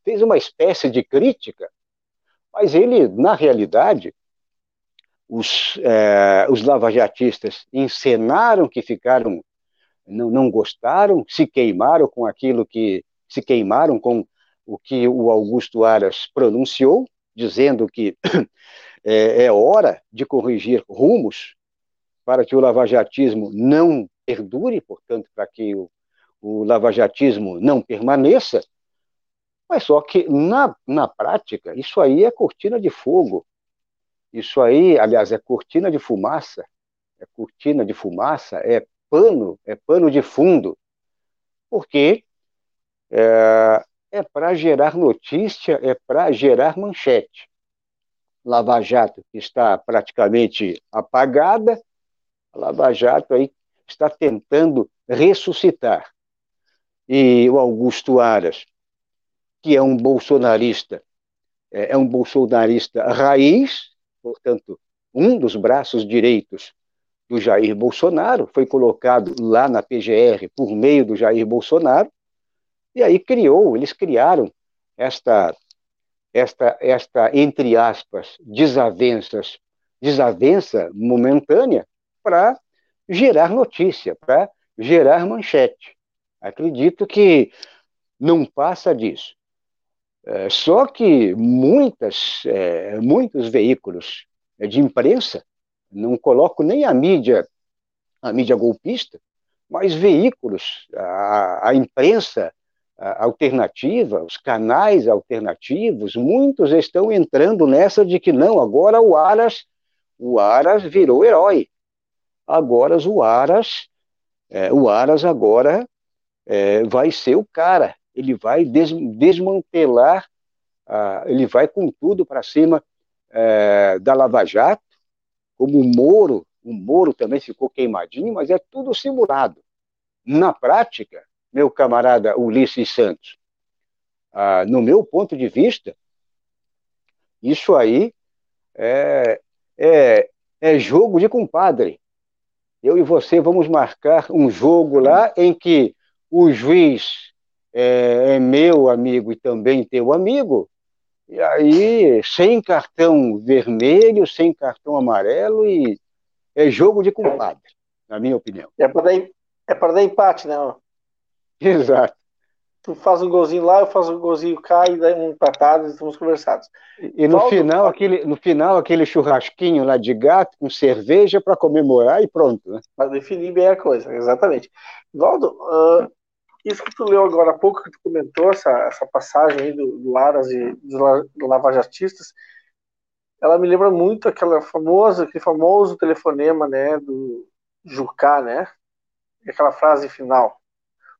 fez uma espécie de crítica, mas ele, na realidade, os, é, os lavajatistas encenaram que ficaram, não, não gostaram, se queimaram com aquilo que, se queimaram com o que o Augusto Aras pronunciou, dizendo que é, é hora de corrigir rumos para que o lavajatismo não perdure, portanto, para que o, o lavajatismo não permaneça. Mas só que na, na prática, isso aí é cortina de fogo. Isso aí, aliás, é cortina de fumaça. É cortina de fumaça, é pano, é pano de fundo. Porque é, é para gerar notícia, é para gerar manchete. Lava Jato está praticamente apagada, a Lava Jato aí está tentando ressuscitar. E o Augusto Aras, que é um bolsonarista, é, é um bolsonarista raiz, portanto, um dos braços direitos do Jair Bolsonaro, foi colocado lá na PGR por meio do Jair Bolsonaro, e aí criou, eles criaram esta, esta, esta entre aspas, desavenças, desavença momentânea para gerar notícia, para gerar manchete. Acredito que não passa disso. É, só que muitas, é, muitos veículos de imprensa, não coloco nem a mídia, a mídia golpista, mas veículos, a, a imprensa a, alternativa, os canais alternativos, muitos estão entrando nessa de que não, agora o Aras, o Aras virou herói. Agora o Aras, é, o Aras agora é, vai ser o cara ele vai des, desmantelar, uh, ele vai com tudo para cima uh, da Lava Jato, como o Moro, o Moro também ficou queimadinho, mas é tudo simulado. Na prática, meu camarada Ulisses Santos, uh, no meu ponto de vista, isso aí é, é, é jogo de compadre. Eu e você vamos marcar um jogo lá em que o juiz é, é meu amigo e também teu amigo, e aí sem cartão vermelho, sem cartão amarelo e é jogo de compadre, na minha opinião. É para dar, é para dar empate, né? Exato. Tu faz um golzinho lá, eu faço um golzinho cá e dá um empatado e estamos conversados. E no final, aquele, no final, aquele churrasquinho lá de gato com cerveja para comemorar e pronto. Né? Para definir bem a coisa, exatamente. Valdo, uh, isso que tu leu agora há pouco, que tu comentou, essa, essa passagem aí do, do Aras e dos lavajatistas, ela me lembra muito aquela famosa, aquele famoso telefonema, né, do Jucá, né, aquela frase final,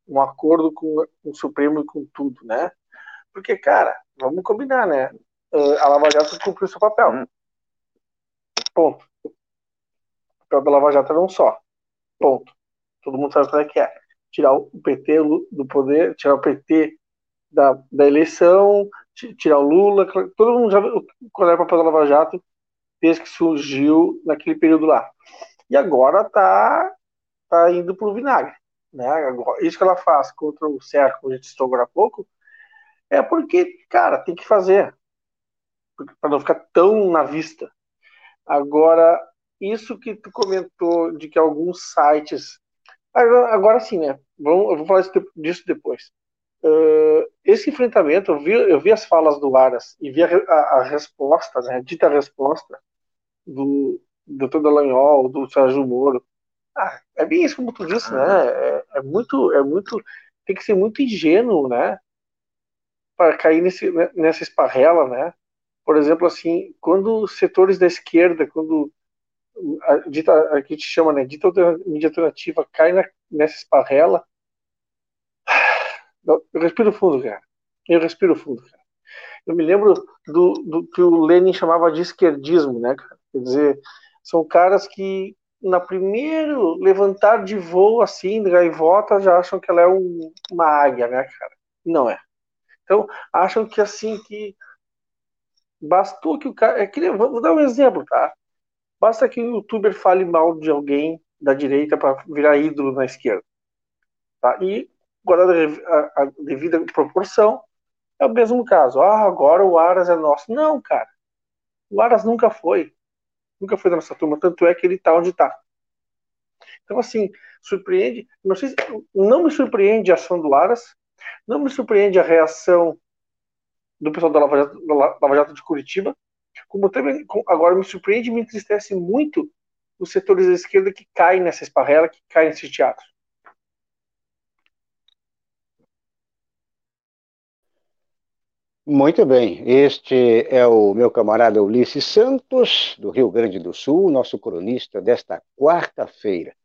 um acordo com, com o Supremo e com tudo, né, porque, cara, vamos combinar, né, a Lava Jato cumpriu seu papel, ponto. O papel da Lava Jato era um só, ponto. Todo mundo sabe o que é tirar o PT do poder, tirar o PT da, da eleição, tirar o Lula, todo mundo já qual era o papel da Lava Jato desde que surgiu naquele período lá. E agora tá, tá indo pro vinagre. Né? Isso que ela faz contra o Serra, como a gente citou agora há pouco, é porque, cara, tem que fazer. Para não ficar tão na vista. Agora, isso que tu comentou de que alguns sites Agora, agora sim, né? Vamos, eu vou falar disso depois. Uh, esse enfrentamento, eu vi, eu vi as falas do Aras e vi a, a, a resposta, né, a dita resposta do Dr. Dallagnol, do Sérgio Moro. Ah, é bem isso como tu disse, né? É, é, muito, é muito, tem que ser muito ingênuo, né? Para cair nesse, né, nessa esparrela, né? Por exemplo, assim, quando setores da esquerda, quando a dita, a que te chama, né, dita mídia alternativa cai na, nessa esparrela, eu, respiro fundo, cara. Eu respiro fundo, cara. Eu me lembro do, do que o Lenin chamava de esquerdismo, né, cara? Quer dizer, são caras que na primeiro levantar de voo assim, de gaivota, já acham que ela é um, uma águia, né, cara? Não é. Então, acham que assim que bastou que o cara. É que, vou dar um exemplo, tá? Basta que o youtuber fale mal de alguém da direita para virar ídolo na esquerda. Tá? E, guardada a, devida proporção, é o mesmo caso. Ah, agora o Aras é nosso. Não, cara. O Aras nunca foi. Nunca foi da nossa turma. Tanto é que ele está onde está. Então, assim, surpreende. Não, sei, não me surpreende a ação do Aras. Não me surpreende a reação do pessoal da Lava Jato, da Lava Jato de Curitiba como também agora me surpreende e me entristece muito os setores da esquerda que caem nessa esparrela, que caem nesse teatro. Muito bem, este é o meu camarada Ulisses Santos, do Rio Grande do Sul, nosso cronista desta quarta-feira.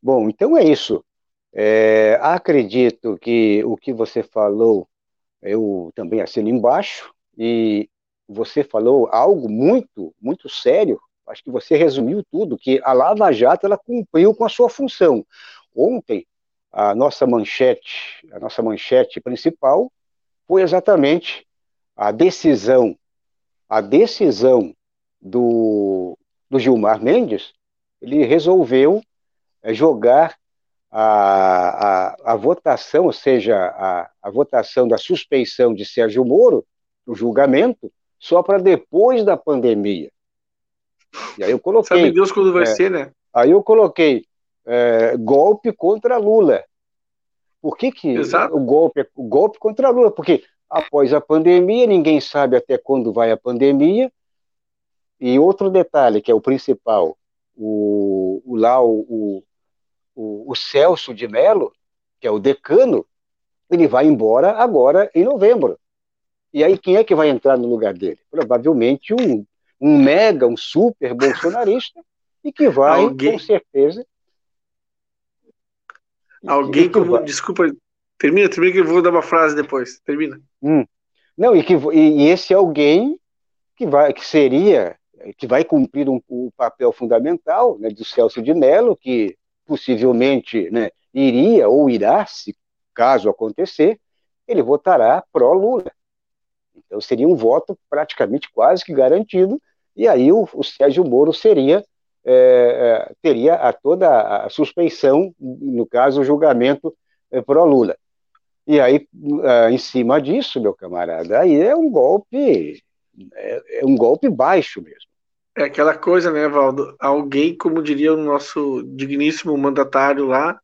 Bom, então é isso. É, acredito que o que você falou, eu também assino embaixo, e você falou algo muito, muito sério. Acho que você resumiu tudo, que a Lava Jato ela cumpriu com a sua função. Ontem, a nossa manchete, a nossa manchete principal foi exatamente a decisão, a decisão do, do Gilmar Mendes, ele resolveu é, jogar a, a, a votação, ou seja, a, a votação da suspeição de Sérgio Moro, o julgamento, só para depois da pandemia. E aí eu coloquei. Sabe Deus quando vai é, ser, né? Aí eu coloquei é, golpe contra Lula. Por que, que o golpe, o golpe contra Lula? Porque após a pandemia, ninguém sabe até quando vai a pandemia. E outro detalhe, que é o principal, o, o lá o, o, o Celso de Mello, que é o decano, ele vai embora agora em novembro. E aí quem é que vai entrar no lugar dele? Provavelmente um, um mega, um super bolsonarista, e que vai, Alguém... com certeza. Alguém como. Vai... Desculpa, termina, termina que eu vou dar uma frase depois. Termina. Hum. Não, e, que, e, e esse alguém que, vai, que seria, que vai cumprir um, um papel fundamental né, do Celso de Mello, que possivelmente né, iria ou irá, se caso acontecer, ele votará pró-Lula. Então seria um voto praticamente quase que garantido, e aí o, o Sérgio Moro seria é, é, teria a toda a suspeição, no caso o julgamento é, pró-Lula. E aí, é, em cima disso, meu camarada, aí é um golpe, é, é um golpe baixo mesmo. É aquela coisa, né, Valdo? Alguém, como diria o nosso digníssimo mandatário lá,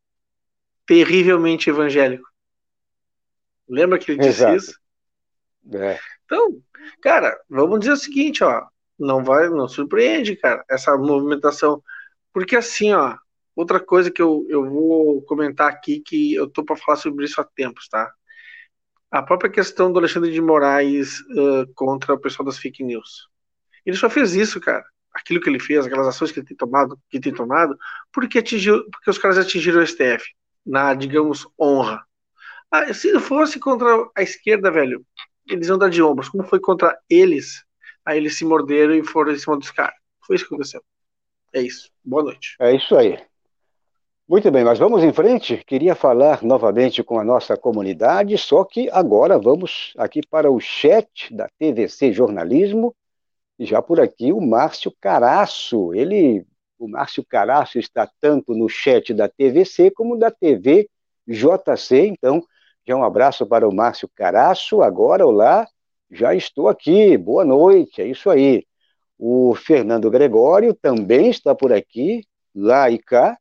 terrivelmente evangélico. Lembra que ele disse Exato. isso? É. Então, cara, vamos dizer o seguinte, ó, não vai, não surpreende, cara, essa movimentação, porque assim, ó, outra coisa que eu, eu vou comentar aqui que eu tô para falar sobre isso há tempos, tá? A própria questão do Alexandre de Moraes uh, contra o pessoal das fake news. Ele só fez isso, cara. Aquilo que ele fez, aquelas ações que ele tem tomado, que tem tomado, porque atingiu, porque os caras atingiram o STF na, digamos, honra. Ah, se fosse contra a esquerda, velho, eles iam dar de ombros. Como foi contra eles, aí eles se morderam e foram em cima dos caras. Foi isso que aconteceu. É isso. Boa noite. É isso aí. Muito bem, mas vamos em frente. Queria falar novamente com a nossa comunidade, só que agora vamos aqui para o chat da TVC Jornalismo já por aqui o Márcio Caraço, ele, o Márcio Caraço está tanto no chat da TVC como da TV JC, então já um abraço para o Márcio Caraço, agora olá, já estou aqui, boa noite, é isso aí. O Fernando Gregório também está por aqui, lá e cá,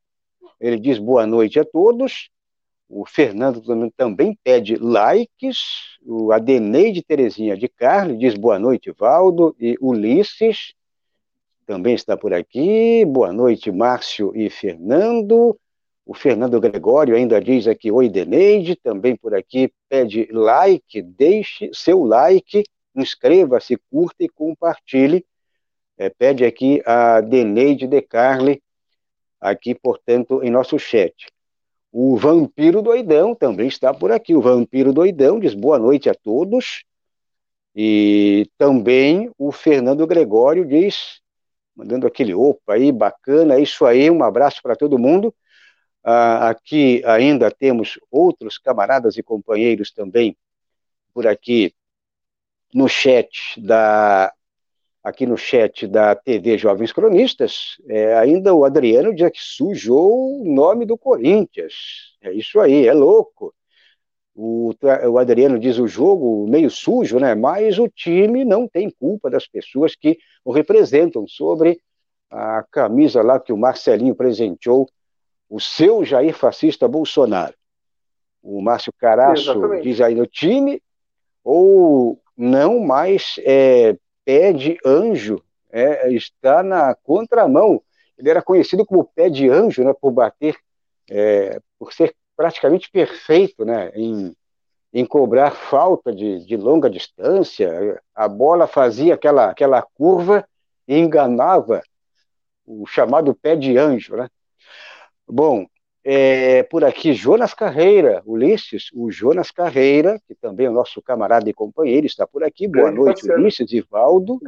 ele diz boa noite a todos, o Fernando também pede likes. O Adeneide Terezinha de Carlos diz boa noite, Valdo. E Ulisses também está por aqui. Boa noite, Márcio e Fernando. O Fernando Gregório ainda diz aqui, oi, Deneide, também por aqui pede like, deixe seu like, inscreva-se, curta e compartilhe. É, pede aqui a Deneide de Carli, aqui, portanto, em nosso chat. O Vampiro Doidão também está por aqui. O Vampiro Doidão diz boa noite a todos. E também o Fernando Gregório diz, mandando aquele opa aí, bacana, isso aí, um abraço para todo mundo. Ah, aqui ainda temos outros camaradas e companheiros também por aqui no chat da aqui no chat da TV Jovens Cronistas, é, ainda o Adriano diz que sujou o nome do Corinthians. É isso aí, é louco. O, o Adriano diz o jogo meio sujo, né? Mas o time não tem culpa das pessoas que o representam sobre a camisa lá que o Marcelinho presenteou o seu Jair fascista Bolsonaro. O Márcio Caraço diz aí no time, ou não, mas é, pé de anjo, é, está na contramão. Ele era conhecido como pé de anjo, né, por bater, é, por ser praticamente perfeito né, em, em cobrar falta de, de longa distância, a bola fazia aquela, aquela curva e enganava o chamado pé de anjo, né? Bom, é, por aqui, Jonas Carreira, Ulisses, o Jonas Carreira, que também é o nosso camarada e companheiro, está por aqui. Boa Grande noite, parceiro. Ulisses, Ivaldo.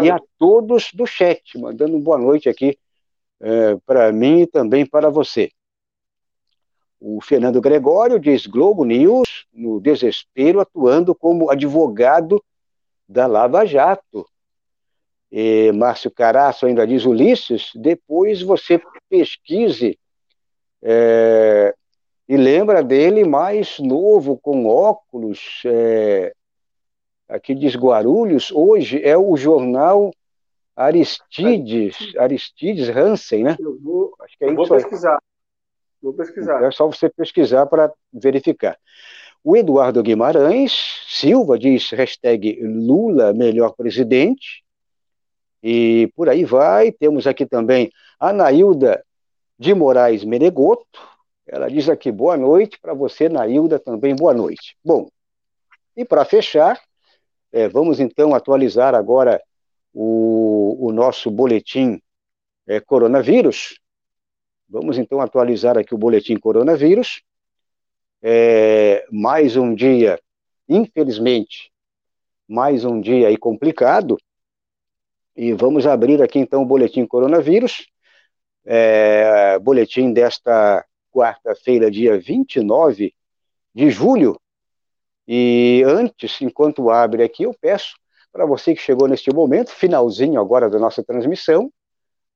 E a todos do chat, mandando boa noite aqui é, para mim e também para você. O Fernando Gregório diz Globo News, no desespero, atuando como advogado da Lava Jato. E Márcio Caraço ainda diz Ulisses, depois você pesquise é, e lembra dele mais novo, com óculos, é, aqui diz Guarulhos, hoje é o jornal Aristides, Aristides Hansen, né? Eu vou, Acho que é vou pesquisar. Vou pesquisar. É só você pesquisar para verificar. O Eduardo Guimarães Silva diz hashtag Lula melhor presidente. E por aí vai. Temos aqui também a Nailda de Moraes Menegoto. Ela diz aqui boa noite para você, Nailda, também boa noite. Bom, e para fechar, é, vamos então atualizar agora o, o nosso boletim é, coronavírus. Vamos então atualizar aqui o boletim coronavírus. É, mais um dia, infelizmente, mais um dia aí complicado. E vamos abrir aqui então o boletim coronavírus é, boletim desta quarta-feira, dia 29 de julho. E antes, enquanto abre aqui, eu peço para você que chegou neste momento, finalzinho agora da nossa transmissão,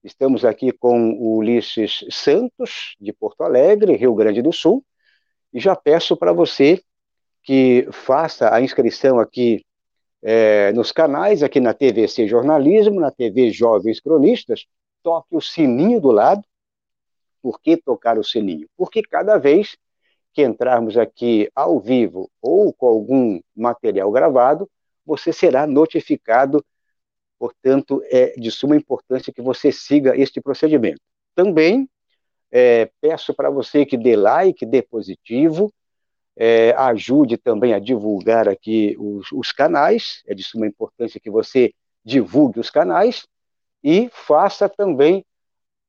estamos aqui com o Ulisses Santos, de Porto Alegre, Rio Grande do Sul, e já peço para você que faça a inscrição aqui é, nos canais, aqui na TVC Jornalismo, na TV Jovens Cronistas, toque o sininho do lado. Por que tocar o sininho? Porque cada vez que entrarmos aqui ao vivo ou com algum material gravado, você será notificado. Portanto, é de suma importância que você siga este procedimento. Também é, peço para você que dê like, dê positivo, é, ajude também a divulgar aqui os, os, canais, é de suma importância que você divulgue os canais, e faça também,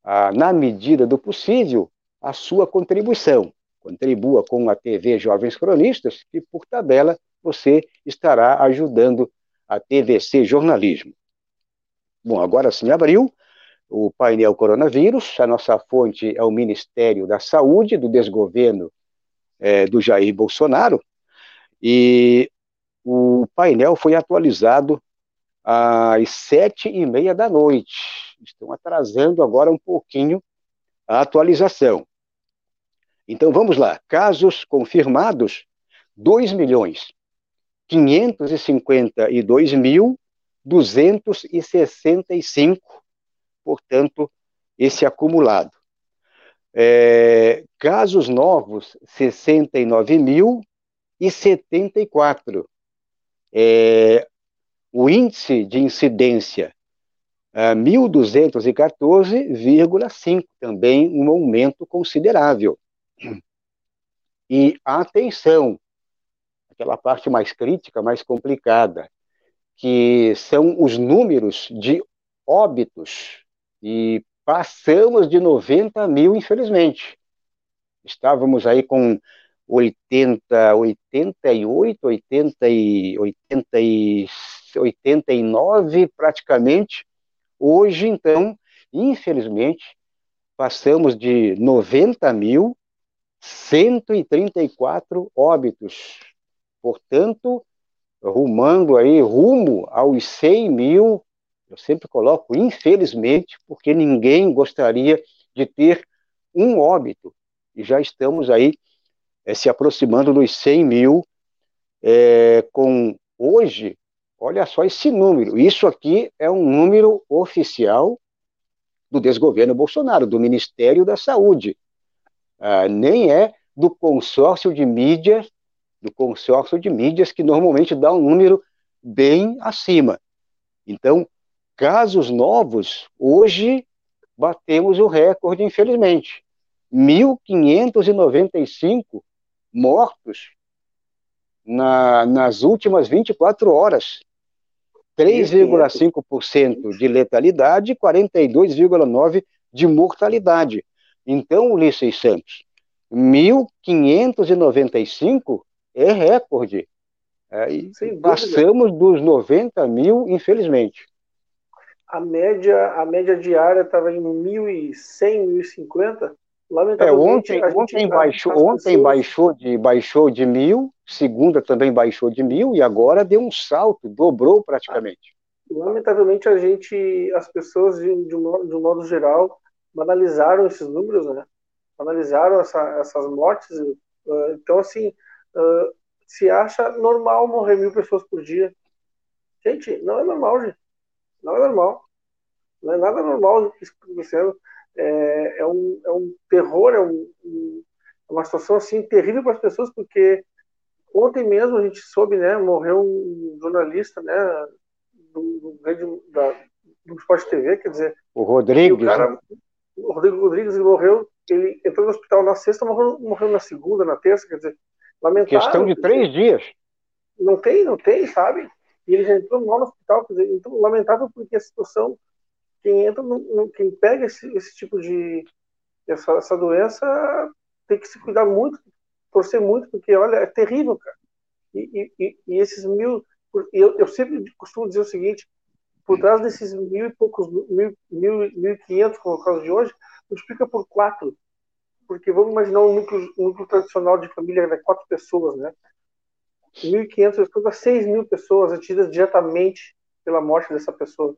ah, na medida do possível, a sua contribuição. Contribua com a TV Jovens Cronistas, que, por tabela, você estará ajudando a TVC Jornalismo. Bom, agora sim abriu o painel coronavírus. A nossa fonte é o Ministério da Saúde, do desgoverno é, do Jair Bolsonaro. E o painel foi atualizado às sete e meia da noite. Estão atrasando agora um pouquinho a atualização. Então vamos lá. Casos confirmados: 2 milhões 552 mil 265, portanto, esse acumulado. É, casos novos, 69 mil e 74. É, o índice de incidência uh, 1.214,5, também um aumento considerável. E atenção, aquela parte mais crítica, mais complicada, que são os números de óbitos, e passamos de 90 mil, infelizmente. Estávamos aí com 80, 88, 80 e, 80 e 89 praticamente. Hoje, então, infelizmente, passamos de 90 mil 134 óbitos. Portanto, rumando aí, rumo aos 100 mil, eu sempre coloco infelizmente, porque ninguém gostaria de ter um óbito. E já estamos aí é, se aproximando dos 100 mil, é, com hoje Olha só esse número. Isso aqui é um número oficial do desgoverno Bolsonaro, do Ministério da Saúde. Ah, nem é do consórcio de mídias, do consórcio de mídias que normalmente dá um número bem acima. Então, casos novos, hoje batemos o recorde, infelizmente. 1.595 mortos na, nas últimas 24 horas. 3,5% de letalidade e 42,9% de mortalidade. Então, Ulisses Santos, 1.595 é recorde. É, e passamos dos 90 mil, infelizmente. A média, a média diária estava em 1.100, 1.050. É, ontem, ontem, baixou, ontem pessoas... baixou, de, baixou de mil, segunda também baixou de mil, e agora deu um salto, dobrou praticamente. Lamentavelmente, a gente, as pessoas, de, de, um, modo, de um modo geral, banalizaram esses números, né? Banalizaram essa, essas mortes. Uh, então, assim, uh, se acha normal morrer mil pessoas por dia. Gente, não é normal, gente. Não é normal. Não é nada normal isso que está acontecendo. É, é, um, é um terror, é um, um, é uma situação assim terrível para as pessoas, porque ontem mesmo a gente soube, né, morreu um jornalista, né, do, do, da, do Sport TV, quer dizer... O Rodrigues, o, cara, né? o Rodrigo Rodrigues morreu, ele entrou no hospital na sexta, morreu, morreu na segunda, na terça, quer dizer, lamentável. Questão de três dias. Não tem, não tem, sabe? E ele já entrou mal no hospital, quer dizer, então, lamentável porque a situação, quem entra, no, no, quem pega esse, esse tipo de, essa, essa doença, tem que se cuidar muito, torcer muito, porque, olha, é terrível, cara. E, e, e esses mil, eu, eu sempre costumo dizer o seguinte, por trás desses mil e poucos, mil, mil, mil e quinhentos, como é caso de hoje, multiplica por quatro. Porque vamos imaginar um núcleo, um núcleo tradicional de família de quatro pessoas, né? 1.500 pessoas a 6 mil pessoas atingidas diretamente pela morte dessa pessoa.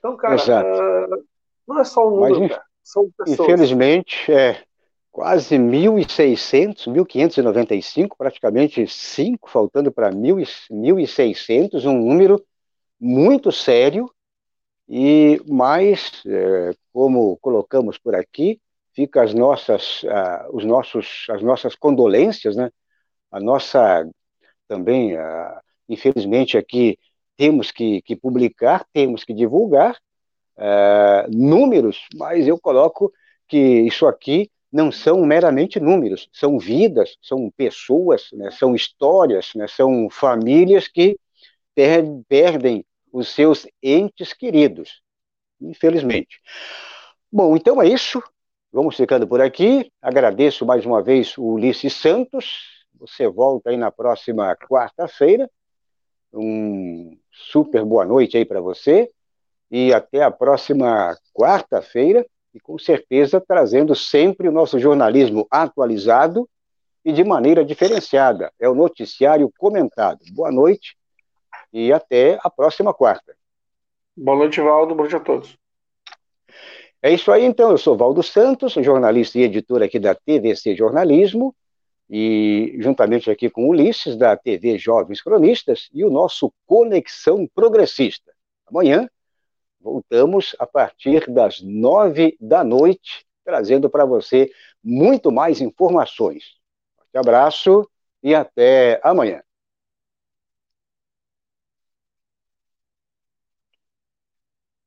Então, cara, uh, não é só o número, Mas, cara, são pessoas. Infelizmente, é quase 1.600, 1.595, praticamente 5, faltando para 1.600, um número muito sério, e mais, é, como colocamos por aqui, fica as nossas, uh, os nossos, as nossas condolências, né? a nossa também, uh, infelizmente aqui temos que, que, publicar, temos que divulgar uh, números, mas eu coloco que isso aqui não são meramente números, são vidas, são pessoas, né, são histórias, né, são famílias que per perdem os seus entes queridos, infelizmente. Bom, então é isso. Vamos ficando por aqui. Agradeço mais uma vez o Ulisses Santos. Você volta aí na próxima quarta-feira. Um super boa noite aí para você. E até a próxima quarta-feira. E com certeza trazendo sempre o nosso jornalismo atualizado e de maneira diferenciada. É o noticiário comentado. Boa noite e até a próxima quarta. Boa noite, Valdo. Boa noite a todos. É isso aí, então. Eu sou Valdo Santos, jornalista e editor aqui da TVC Jornalismo, e juntamente aqui com Ulisses, da TV Jovens Cronistas, e o nosso Conexão Progressista. Amanhã voltamos a partir das nove da noite, trazendo para você muito mais informações. Um abraço e até amanhã.